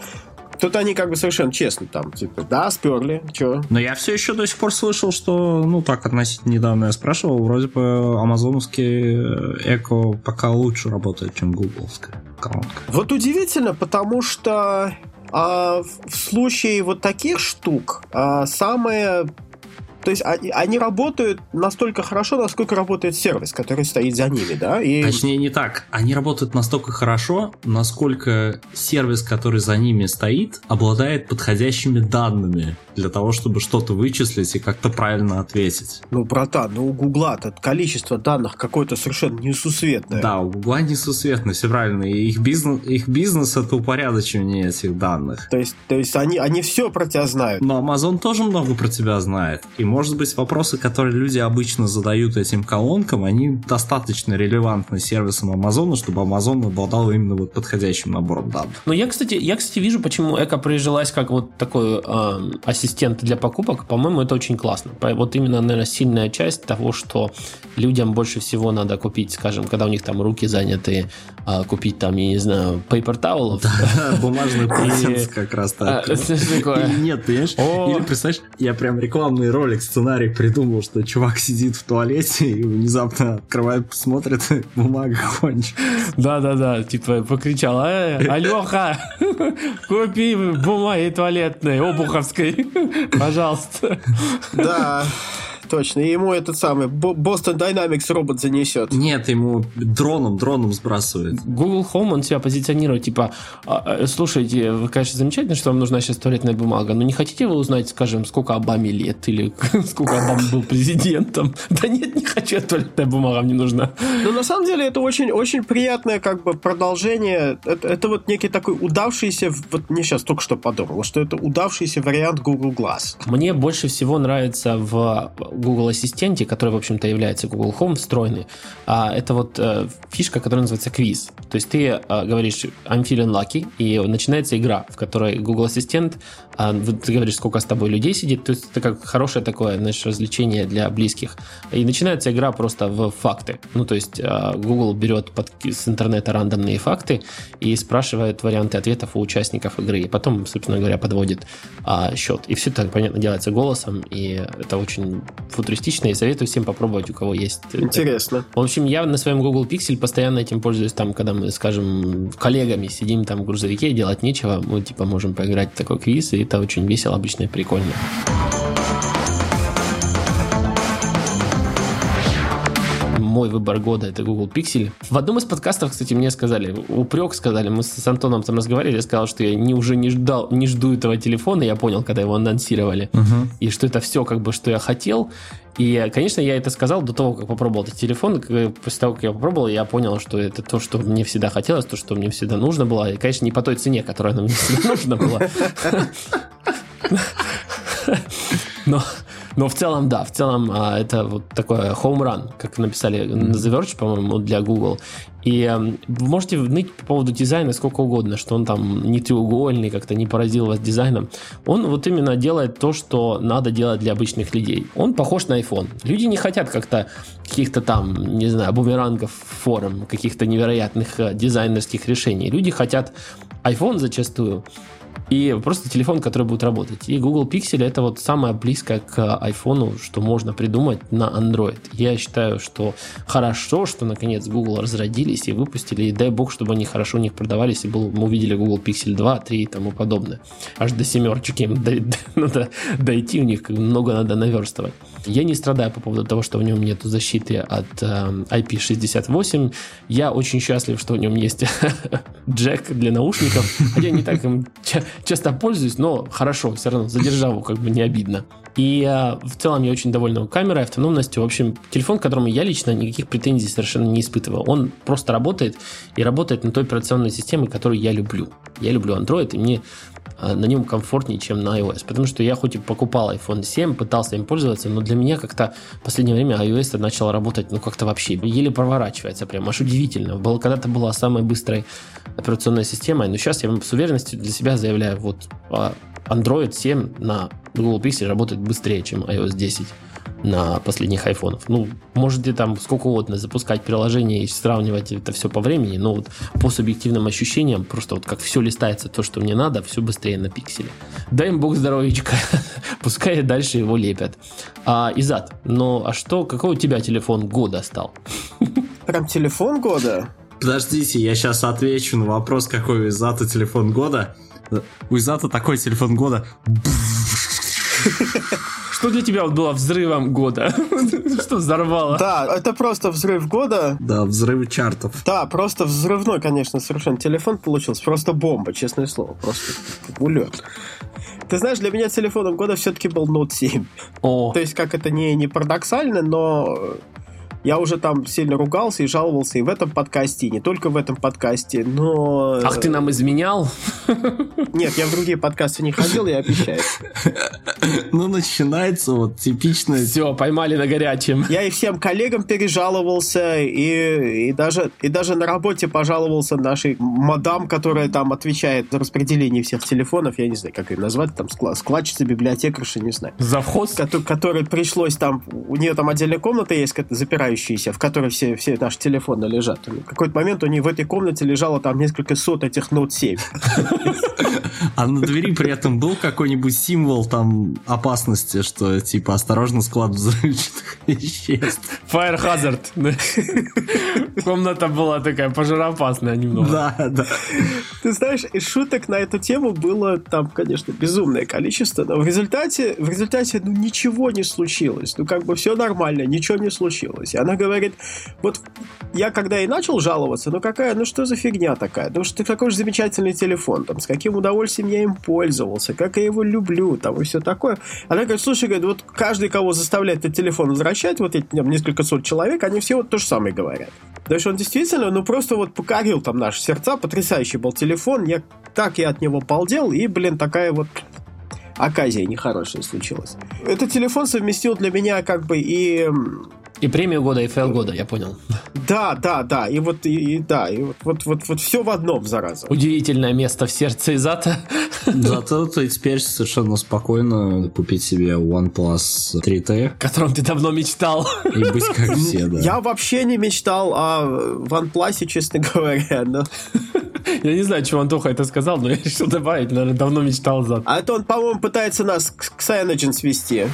Тут они как бы совершенно честно там, типа, да, сперли, чё, Но я все еще до сих пор слышал, что, ну так, относительно недавно я спрашивал, вроде бы амазоновский эко пока лучше работает, чем гугловская колонка. Вот удивительно, потому что а, в в случае вот таких штук а, самое... То есть они, работают настолько хорошо, насколько работает сервис, который стоит за ними, да? И... Точнее, не так. Они работают настолько хорошо, насколько сервис, который за ними стоит, обладает подходящими данными для того, чтобы что-то вычислить и как-то правильно ответить. Ну, братан, ну у Гугла тут количество данных какое-то совершенно несусветное. Да, у Гугла несусветно, все правильно. И их бизнес, их бизнес это упорядочивание этих данных. То есть, то есть они, они все про тебя знают. Но Amazon тоже много про тебя знает. И, может быть, вопросы, которые люди обычно задают этим колонкам, они достаточно релевантны сервисам Amazon, чтобы Amazon обладал именно вот подходящим набором данных. Ну, я, кстати, я, кстати, вижу, почему Эко прижилась как вот такой э, ассистент для покупок. По-моему, это очень классно. Вот именно, наверное, сильная часть того, что людям больше всего надо купить, скажем, когда у них там руки заняты, а, купить там, я не знаю, paper towel. Бумажный полотенце И- как раз А, так. нет, понимаешь? Или, представляешь, я прям рекламный ролик как сценарий придумал, что чувак сидит в туалете и внезапно открывает, смотрит, бумага кончилась. Да-да-да, типа покричал, э, Алёха, купи бумаги туалетной, обуховской, пожалуйста. Да, точно. И ему этот самый Boston Dynamics робот занесет. Нет, ему дроном, дроном сбрасывает. Google Home, он себя позиционирует, типа, «А, а, слушайте, вы, конечно, замечательно, что вам нужна сейчас туалетная бумага, но не хотите вы узнать, скажем, сколько Обаме лет или сколько Обама был президентом? Да нет, не хочу, туалетная бумага мне нужна. Ну, на самом деле, это очень, очень приятное как бы продолжение. Это, это вот некий такой удавшийся, вот мне сейчас только что подумал, что это удавшийся вариант Google Glass. Мне больше всего нравится в Google Ассистенте, который, в общем-то, является Google Home встроенный, а, это вот э, фишка, которая называется квиз. То есть ты э, говоришь I'm feeling lucky, и начинается игра, в которой Google Ассистент, а, ты говоришь, сколько с тобой людей сидит, то есть это как хорошее такое, знаешь, развлечение для близких. И начинается игра просто в факты. Ну, то есть э, Google берет под, с интернета рандомные факты и спрашивает варианты ответов у участников игры. И потом, собственно говоря, подводит а, счет. И все это, понятно, делается голосом, и это очень футуристично, и советую всем попробовать, у кого есть. Интересно. В общем, я на своем Google Pixel постоянно этим пользуюсь, там, когда мы, скажем, коллегами сидим там в грузовике, делать нечего, мы, типа, можем поиграть в такой квиз, и это очень весело, обычно и прикольно. Мой выбор года это Google Pixel. В одном из подкастов, кстати, мне сказали, упрек сказали, мы с Антоном там разговаривали, я сказал, что я не, уже не ждал, не жду этого телефона, я понял, когда его анонсировали, uh-huh. и что это все как бы, что я хотел. И, конечно, я это сказал до того, как попробовал этот телефон. После того, как я попробовал, я понял, что это то, что мне всегда хотелось, то, что мне всегда нужно было. И, конечно, не по той цене, которая мне всегда нужно было. Но но в целом, да, в целом а, это вот такое home run, как написали на The Verge, по-моему, для Google. И э, можете ныть по поводу дизайна сколько угодно, что он там не треугольный, как-то не поразил вас дизайном. Он вот именно делает то, что надо делать для обычных людей. Он похож на iPhone. Люди не хотят как-то каких-то там, не знаю, бумерангов форм, каких-то невероятных э, дизайнерских решений. Люди хотят iPhone зачастую, и просто телефон, который будет работать. И Google Pixel это вот самое близкое к iPhone, что можно придумать на Android. Я считаю, что хорошо, что наконец Google разродились и выпустили, и дай бог, чтобы они хорошо у них продавались, и был, мы увидели Google Pixel 2, 3 и тому подобное. Аж до семерочки им надо дойти, у них много надо наверстывать. Я не страдаю по поводу того, что в нем нет защиты от э, IP68. Я очень счастлив, что в нем есть джек для наушников. Хотя не так им часто пользуюсь, но хорошо, все равно за державу как бы не обидно. И э, в целом я очень доволен камерой, автономностью. В общем, телефон, к которому я лично никаких претензий совершенно не испытывал. Он просто работает и работает на той операционной системе, которую я люблю. Я люблю Android, и мне на нем комфортнее, чем на iOS. Потому что я хоть и покупал iPhone 7, пытался им пользоваться, но для меня как-то в последнее время iOS начал работать, ну, как-то вообще еле проворачивается прям, аж удивительно. Было, когда-то была самой быстрой операционной системой, но сейчас я с уверенностью для себя заявляю, вот а, Android 7 на Google Pixel работает быстрее, чем iOS 10 на последних айфонах. Ну, можете там сколько угодно запускать приложение и сравнивать это все по времени, но вот по субъективным ощущениям, просто вот как все листается то, что мне надо, все быстрее на пикселе. Дай им бог здоровичка, пускай дальше его лепят. А, Изад, ну а что, какой у тебя телефон года стал? Прям телефон года? Подождите, я сейчас отвечу на вопрос, какой у Изата телефон года. У Изата такой телефон года. Что для тебя было взрывом года? Что взорвало? Да, это просто взрыв года. Да, взрыв чартов. Да, просто взрывной, конечно, совершенно. Телефон получился просто бомба, честное слово. Просто улет. Ты знаешь, для меня телефоном года все-таки был Note 7. О. То есть, как это не, не парадоксально, но я уже там сильно ругался и жаловался и в этом подкасте, и не только в этом подкасте, но... Ах, ты нам изменял? Нет, я в другие подкасты не ходил, я обещаю. Ну, начинается вот типично... Все, поймали на горячем. Я и всем коллегам пережаловался, и, и, даже, и даже на работе пожаловался нашей мадам, которая там отвечает за распределение всех телефонов, я не знаю, как ее назвать, там складчица, библиотекарша, не знаю. Завхоз? Которой пришлось там, у нее там отдельная комната есть, запирать развивающиеся, в которой все, все наши телефоны лежат. В какой-то момент у них в этой комнате лежало там несколько сот этих Note 7. А на двери при этом был какой-нибудь символ там опасности, что типа осторожно склад взрывчатых веществ. Fire Hazard. Комната была такая пожароопасная немного. Да, да. Ты знаешь, и шуток на эту тему было там, конечно, безумное количество, но в результате, в результате, ну, ничего не случилось. Ну, как бы все нормально, ничего не случилось. Она говорит, вот я когда и начал жаловаться, ну, какая, ну, что за фигня такая? Ну, что такой же замечательный телефон, там, с каким удовольствием я им пользовался, как я его люблю, там, и все такое. Она говорит, слушай, говорит, вот каждый, кого заставляет этот телефон возвращать, вот эти там, несколько сот человек, они все вот то же самое говорят. То есть он действительно, ну, просто вот покорил там наши сердца, потрясающий был телефон, я так я от него балдел, и, блин, такая вот оказия нехорошая случилась. Этот телефон совместил для меня как бы и и премию года, и fail года, я понял. Да, да, да. И вот, и, и да, и вот, вот, вот, вот все в одном, зараза. Удивительное место в сердце Изата. Зато ты теперь совершенно спокойно купить себе OnePlus 3T. О котором ты давно мечтал. И быть как все, да. Я вообще не мечтал о OnePlus, честно говоря, но... Я не знаю, чего Антоха это сказал, но я решил добавить, наверное, давно мечтал за. А это он, по-моему, пытается нас к Cyanogen свести.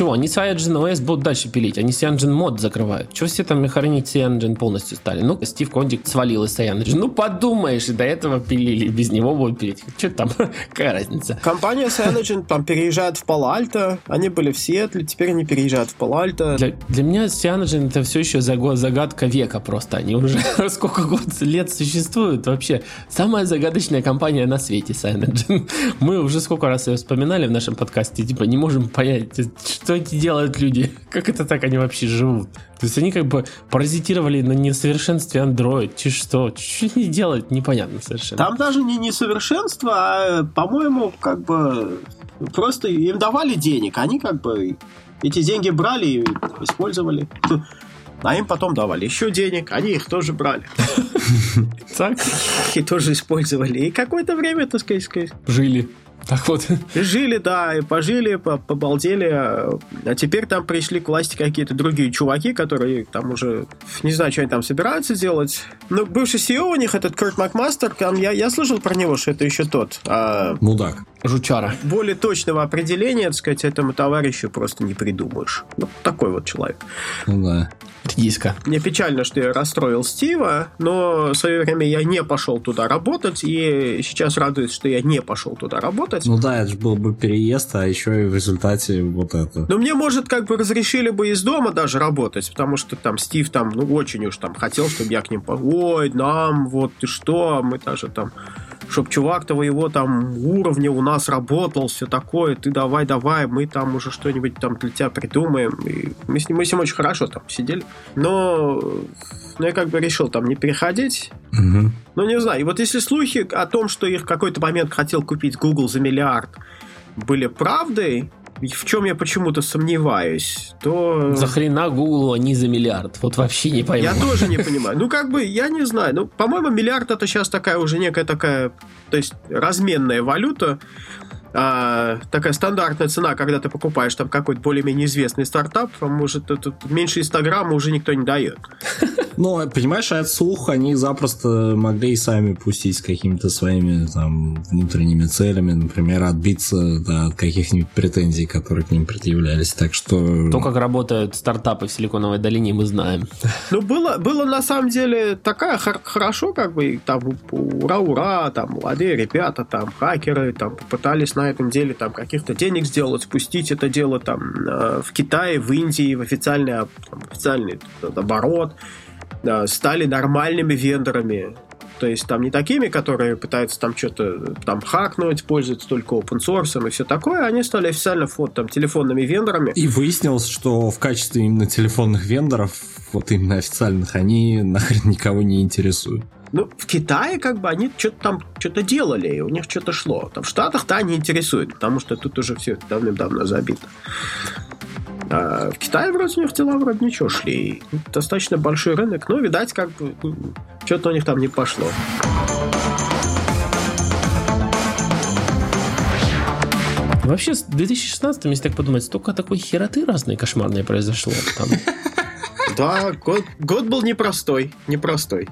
Чего? Они Cyanogen OS будут дальше пилить. Они Cyanogen мод закрывают. Чего все там хранить Cyanogen полностью стали? Ну, Стив Кондик свалил из Cyanogen. Ну, подумаешь, и до этого пилили. Без него будут пилить. Что там? Какая разница? Компания Cyanogen там переезжает в Пало-Альто. Они были в Сиэтле, теперь они переезжают в Пало-Альто. Для, для меня Cyanogen это все еще загадка века просто. Они уже сколько год, лет существуют вообще. Самая загадочная компания на свете Cyanogen. Мы уже сколько раз ее вспоминали в нашем подкасте. Типа не можем понять, что что эти делают люди? Как это так они вообще живут? То есть они как бы паразитировали на несовершенстве Android. Чи что? Что они делают? Непонятно совершенно. Там даже не несовершенство, а, по-моему, как бы просто им давали денег. Они как бы эти деньги брали и использовали. А им потом давали еще денег, они их тоже брали. Так? И тоже использовали. И какое-то время, так сказать... Жили. Так вот. Жили, да, и пожили, побалдели. А теперь там пришли к власти какие-то другие чуваки, которые там уже не знаю, что они там собираются делать. Ну, бывший CEO у них, этот Курт Макмастер, там, я, я слышал про него, что это еще тот. А... Мудак. Жучара. Более точного определения, так сказать, этому товарищу просто не придумаешь. Вот такой вот человек. Ну да. Редиска. Мне печально, что я расстроил Стива, но в свое время я не пошел туда работать, и сейчас радует, что я не пошел туда работать. Ну да, это же был бы переезд, а еще и в результате вот это. Но мне, может, как бы разрешили бы из дома даже работать, потому что там Стив там, ну, очень уж там хотел, чтобы я к ним... Ой, нам, вот ты что, мы даже там чтоб чувак твоего там уровня у нас работал, все такое, ты давай, давай, мы там уже что-нибудь там для тебя придумаем. И мы с ним, мы с ним очень хорошо там сидели. Но, но я как бы решил там не переходить. Угу. Ну, не знаю. И вот если слухи о том, что их в какой-то момент хотел купить Google за миллиард, были правдой, в чем я почему-то сомневаюсь, то... За хрена Google они за миллиард? Вот вообще не пойму. Я тоже не понимаю. Ну, как бы, я не знаю. Ну, по-моему, миллиард это сейчас такая уже некая такая, то есть разменная валюта а, такая стандартная цена, когда ты покупаешь там какой-то более-менее известный стартап, может, это, меньше Инстаграма уже никто не дает. Ну, понимаешь, от слух они запросто могли и сами пустить с какими-то своими там внутренними целями, например, отбиться да, от каких-нибудь претензий, которые к ним предъявлялись. Так что... То, как работают стартапы в Силиконовой долине, мы знаем. Ну, было, было на самом деле такая хорошо, как бы, там, ура-ура, там, молодые ребята, там, хакеры, там, попытались на этом деле там каких-то денег сделать, спустить это дело там э, в Китае, в Индии, в официальный, там, официальный оборот, стали нормальными вендорами. То есть там не такими, которые пытаются там что-то там хакнуть, пользуются только open source и все такое, они стали официально вот, там, телефонными вендорами. И выяснилось, что в качестве именно телефонных вендоров, вот именно официальных, они нахрен никого не интересуют. Ну, в Китае как бы они что-то там что-то делали, и у них что-то шло. Там в Штатах-то они интересуют, потому что тут уже все давным-давно забито. А в Китае вроде у них дела вроде ничего шли. Достаточно большой рынок, но, видать, как бы что-то у них там не пошло. Вообще, с 2016, если так подумать, столько такой хероты разной кошмарной произошло. Там. Да, год, год был непростой, непростой.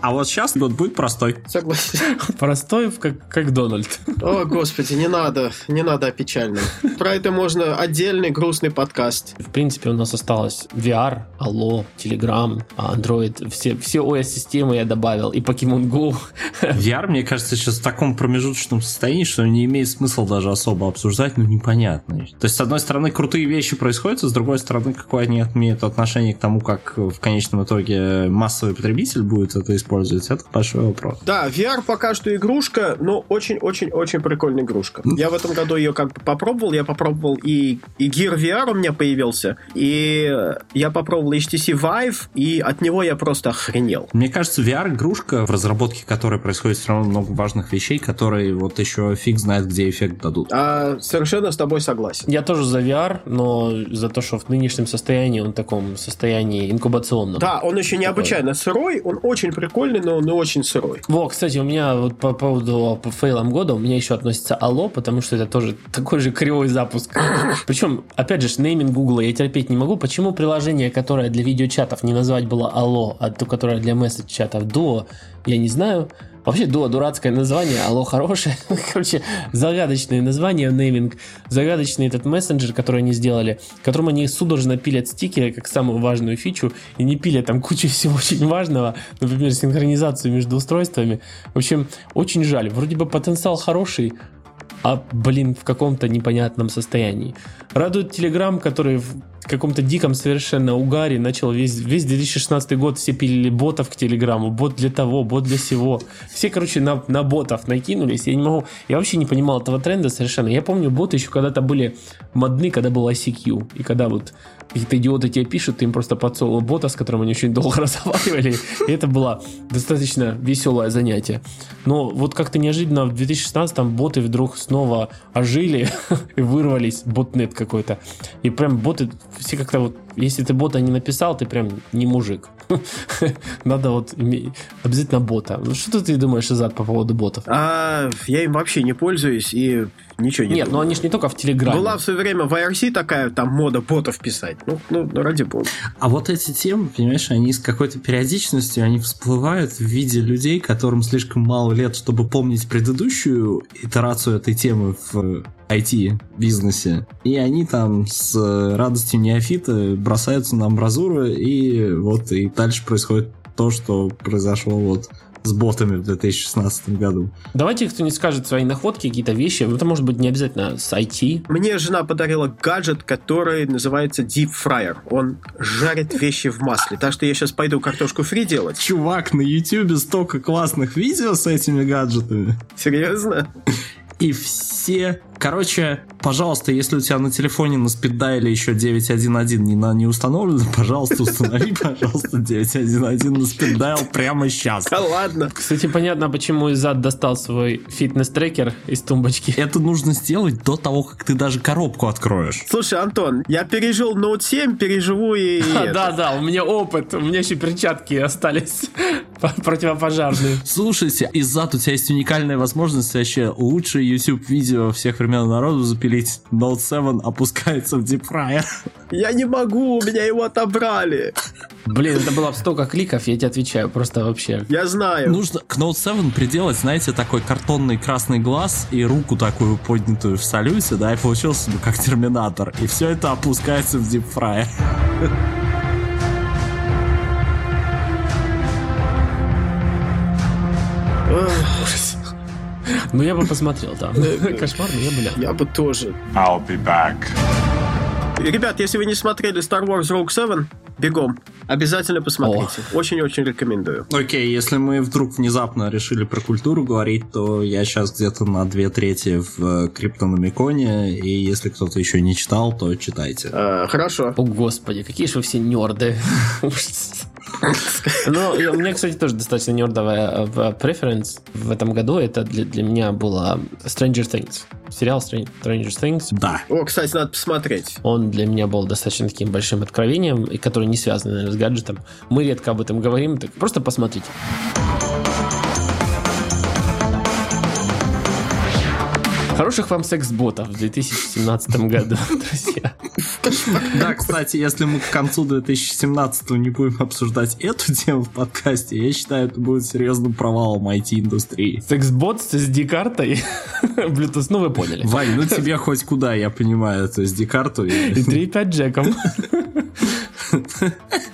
А вот сейчас год будет простой. Согласен. Простой, как, как Дональд. О, господи, не надо, не надо о печальном. Про это можно отдельный грустный подкаст. В принципе, у нас осталось VR, Allo, Telegram, Android, все, все OS-системы я добавил, и Pokemon Go. VR, мне кажется, сейчас в таком промежуточном состоянии, что не имеет смысла даже особо обсуждать, ну непонятно. То есть, с одной стороны, крутые вещи происходят, а с другой стороны, какое они имеют отношение к тому, как в конечном итоге массовый потребитель будет это использовать, это большой вопрос. Да, VR пока что игрушка, но очень-очень-очень прикольная игрушка. Я в этом году ее как бы попробовал, я попробовал и, и Gear VR у меня появился, и я попробовал HTC Vive, и от него я просто охренел. Мне кажется, VR-игрушка, в разработке которой происходит все равно много важных вещей, которые вот еще фиг знает, где эффект дадут. А, совершенно с тобой согласен. Я тоже за VR, но за то, что в нынешнем состоянии, он в таком состоянии инкубационном. Да, он еще необычайно сырой, он очень прикольный, но он и очень сырой. Во, кстати, у меня вот по поводу по фейлам года, у меня еще относится Алло, потому что это тоже такой же кривой запуск. Причем, опять же, нейминг Гугла я терпеть не могу. Почему приложение, которое для видеочатов не назвать было Алло, а то, которое для месседж-чатов Дуо, я не знаю. Вообще, Дуо дурацкое название, алло хорошее. Короче, загадочное название, нейминг. Загадочный этот мессенджер, который они сделали, которым они судорожно пилят стикеры как самую важную фичу, и не пилят там кучу всего очень важного, например, синхронизацию между устройствами. В общем, очень жаль. Вроде бы потенциал хороший, а, блин, в каком-то непонятном состоянии. Радует Telegram, который в каком-то диком совершенно угаре начал весь, весь 2016 год все пилили ботов к Телеграму, бот для того, бот для всего. Все, короче, на, на ботов накинулись. Я не могу, я вообще не понимал этого тренда совершенно. Я помню, боты еще когда-то были модны, когда был ICQ, и когда вот какие-то идиоты тебе пишут, ты им просто подсовывал бота, с которым они очень долго разговаривали, и это было достаточно веселое занятие. Но вот как-то неожиданно в 2016-м боты вдруг снова ожили и вырвались, ботнет какой-то. И прям боты все как-то вот, если ты бота не написал, ты прям не мужик. Надо вот обязательно бота. Ну, что ты думаешь, Изад, по поводу ботов? А, я им вообще не пользуюсь и ничего не Нет, думаю. но они же не только в Телеграме. Была в свое время в IRC такая там мода ботов писать. Ну, ну, ну, ради бога. А вот эти темы, понимаешь, они с какой-то периодичностью, они всплывают в виде людей, которым слишком мало лет, чтобы помнить предыдущую итерацию этой темы в IT-бизнесе. И они там с радостью неофита бросаются на амбразуры, и вот и дальше происходит то, что произошло вот с ботами в 2016 году. Давайте кто-нибудь скажет свои находки, какие-то вещи. Это может быть не обязательно с IT. Мне жена подарила гаджет, который называется Deep Fryer. Он жарит вещи в масле. Так что я сейчас пойду картошку фри делать. Чувак, на YouTube столько классных видео с этими гаджетами. Серьезно? И все Короче, пожалуйста, если у тебя на телефоне на спиддайле еще 911 не, на, не установлено, пожалуйста, установи, пожалуйста, 911 на спиддайл прямо сейчас. Да ладно. Кстати, понятно, почему Изад достал свой фитнес-трекер из тумбочки. Это нужно сделать до того, как ты даже коробку откроешь. Слушай, Антон, я пережил Note 7, переживу и... Да, да, у меня опыт, у меня еще перчатки остались противопожарные. Слушайте, Изад, у тебя есть уникальная возможность вообще лучшее YouTube-видео всех времен времен народу запилить. Note 7 опускается в Deep Fryer. Я не могу, у меня его отобрали. Блин, это было столько кликов, я тебе отвечаю, просто вообще. Я знаю. Нужно к Note 7 приделать, знаете, такой картонный красный глаз и руку такую поднятую в салюте, да, и получился бы как Терминатор. И все это опускается в Deep Fryer. Ужас. Ну, я бы посмотрел, да. Кошмар, но я бы Я бы тоже. I'll be back. Ребят, если вы не смотрели Star Wars Rogue 7, бегом. Обязательно посмотрите. Очень-очень рекомендую. Окей, okay, если мы вдруг внезапно решили про культуру говорить, то я сейчас где-то на две трети в Криптономиконе, и если кто-то еще не читал, то читайте. А, хорошо. О, господи, какие же вы все нерды. Ну, у меня, кстати, тоже достаточно нердовая преференс в этом году. Это для, для меня было Stranger Things. Сериал Stranger Things. Да. О, кстати, надо посмотреть. Он для меня был достаточно таким большим откровением, и который не связан, наверное, с гаджетом. Мы редко об этом говорим, так просто посмотрите. Хороших вам секс-ботов в 2017 году, друзья. Да, кстати, если мы к концу 2017 не будем обсуждать эту тему в подкасте, я считаю, это будет серьезным провалом IT-индустрии. Секс-бот с SD-картой, Bluetooth, ну вы поняли. Вань, ну тебе хоть куда, я понимаю, эту SD-карту. И 3.5 джеком.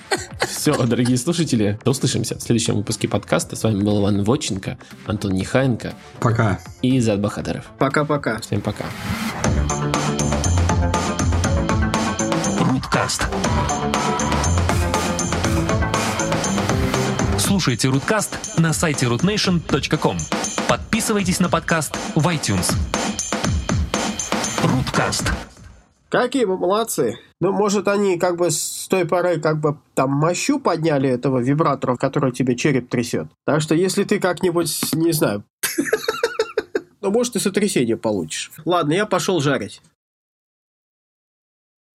Все, дорогие слушатели, услышимся в следующем выпуске подкаста. С вами был Иван Воченко, Антон Нехаенко Пока. и Зад Бахадеров. Пока-пока. Всем пока. Руткаст. Слушайте Руткаст на сайте rootnation.com. Подписывайтесь на подкаст в iTunes. Руткаст. Какие вы молодцы. Ну, может, они как бы с той поры как бы там мощу подняли этого вибратора, который тебе череп трясет. Так что если ты как-нибудь, не знаю, ну, может, и сотрясение получишь. Ладно, я пошел жарить.